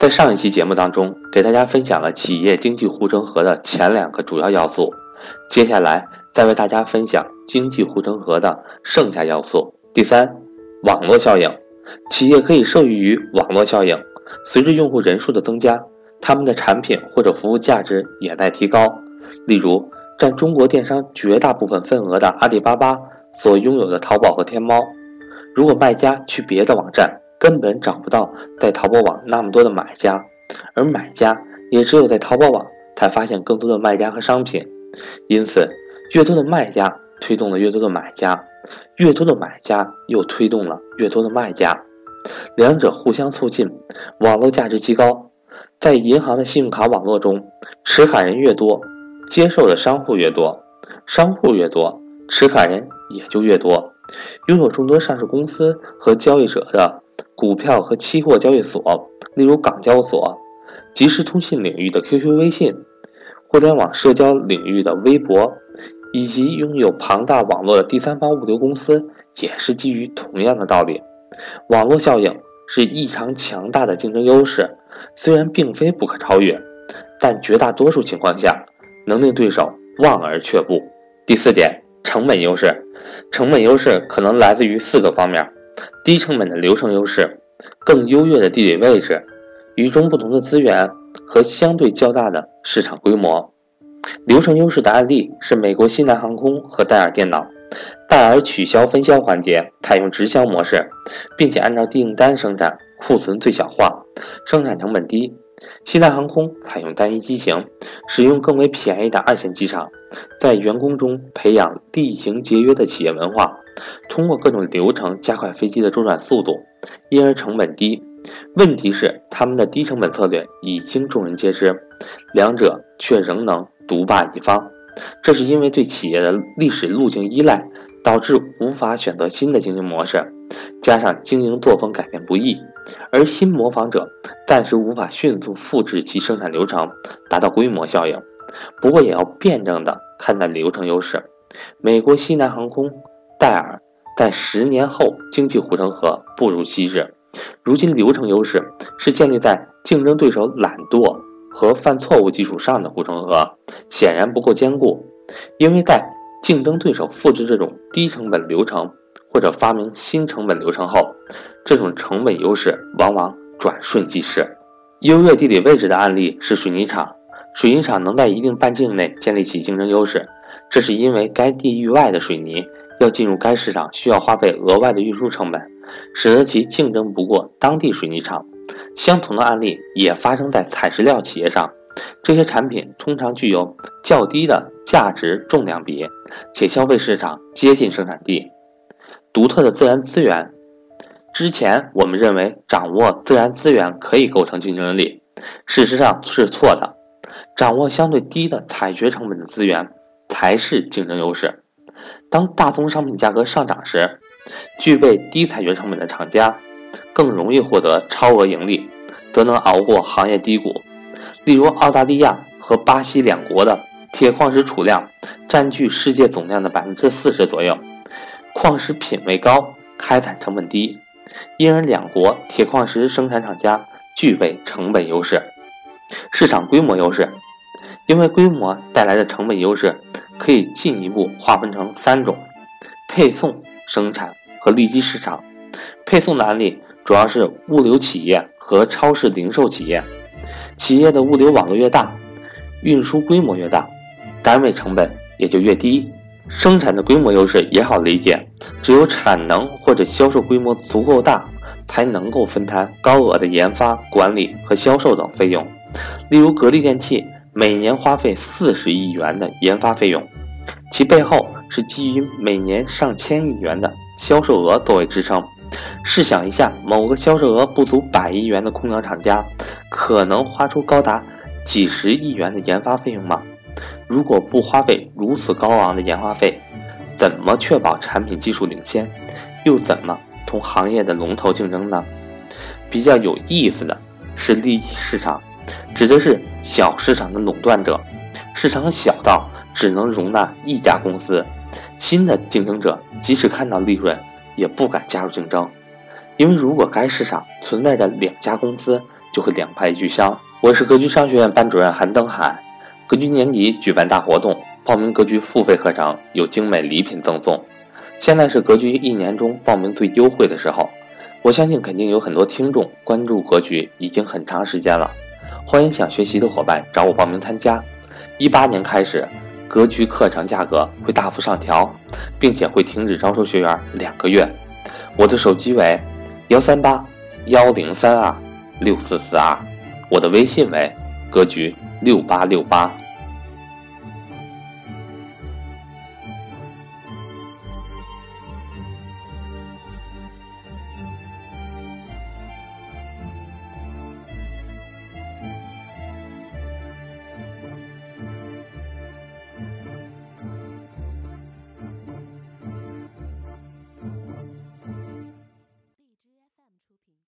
在上一期节目当中，给大家分享了企业经济护城河的前两个主要要素，接下来再为大家分享经济护城河的剩下要素。第三，网络效应，企业可以受益于网络效应。随着用户人数的增加，他们的产品或者服务价值也在提高。例如，占中国电商绝大部分份额的阿里巴巴所拥有的淘宝和天猫，如果卖家去别的网站，根本找不到在淘宝网那么多的买家，而买家也只有在淘宝网才发现更多的卖家和商品。因此，越多的卖家推动了越多的买家，越多的买家又推动了越多的卖家，两者互相促进，网络价值极高。在银行的信用卡网络中，持卡人越多，接受的商户越多，商户越多，持卡人也就越多。拥有众多上市公司和交易者的。股票和期货交易所，例如港交所；即时通信领域的 QQ、微信；互联网社交领域的微博，以及拥有庞大网络的第三方物流公司，也是基于同样的道理。网络效应是异常强大的竞争优势，虽然并非不可超越，但绝大多数情况下能令对手望而却步。第四点，成本优势，成本优势可能来自于四个方面。低成本的流程优势，更优越的地理位置，与众不同的资源和相对较大的市场规模。流程优势的案例是美国西南航空和戴尔电脑。戴尔取消分销环节，采用直销模式，并且按照订单生产，库存最小化，生产成本低。西南航空采用单一机型，使用更为便宜的二线机场，在员工中培养厉行节约的企业文化。通过各种流程加快飞机的周转速度，因而成本低。问题是他们的低成本策略已经众人皆知，两者却仍能独霸一方。这是因为对企业的历史路径依赖，导致无法选择新的经营模式，加上经营作风改变不易，而新模仿者暂时无法迅速复制其生产流程，达到规模效应。不过也要辩证的看待流程优势。美国西南航空。戴尔在十年后经济护城河步入昔日，如今流程优势是建立在竞争对手懒惰和犯错误基础上的护城河，显然不够坚固。因为在竞争对手复制这种低成本流程或者发明新成本流程后，这种成本优势往往转瞬即逝。优越地理位置的案例是水泥厂，水泥厂能在一定半径内建立起竞争优势，这是因为该地域外的水泥。要进入该市场，需要花费额外的运输成本，使得其竞争不过当地水泥厂。相同的案例也发生在采石料企业上，这些产品通常具有较低的价值重量比，且消费市场接近生产地。独特的自然资源，之前我们认为掌握自然资源可以构成竞争力，事实上是错的。掌握相对低的采掘成本的资源才是竞争优势。当大宗商品价格上涨时，具备低采掘成本的厂家更容易获得超额盈利，则能熬过行业低谷。例如，澳大利亚和巴西两国的铁矿石储量占据世界总量的百分之四十左右，矿石品位高，开采成本低，因而两国铁矿石生产厂家具备成本优势、市场规模优势。因为规模带来的成本优势。可以进一步划分成三种：配送、生产和利基市场。配送的案例主要是物流企业和超市零售企业。企业的物流网络越大，运输规模越大，单位成本也就越低。生产的规模优势也好理解，只有产能或者销售规模足够大，才能够分摊高额的研发、管理和销售等费用。例如格力电器。每年花费四十亿元的研发费用，其背后是基于每年上千亿元的销售额作为支撑。试想一下，某个销售额不足百亿元的空调厂家，可能花出高达几十亿元的研发费用吗？如果不花费如此高昂的研发费，怎么确保产品技术领先？又怎么同行业的龙头竞争呢？比较有意思的是利益市场。指的是小市场的垄断者，市场小到只能容纳一家公司，新的竞争者即使看到利润，也不敢加入竞争，因为如果该市场存在着两家公司，就会两败俱伤。我是格局商学院班主任韩登海。格局年底举办大活动，报名格局付费课程有精美礼品赠送。现在是格局一年中报名最优惠的时候，我相信肯定有很多听众关注格局已经很长时间了。欢迎想学习的伙伴找我报名参加。一八年开始，格局课程价格会大幅上调，并且会停止招收学员两个月。我的手机为幺三八幺零三二六四四二，我的微信为格局六八六八。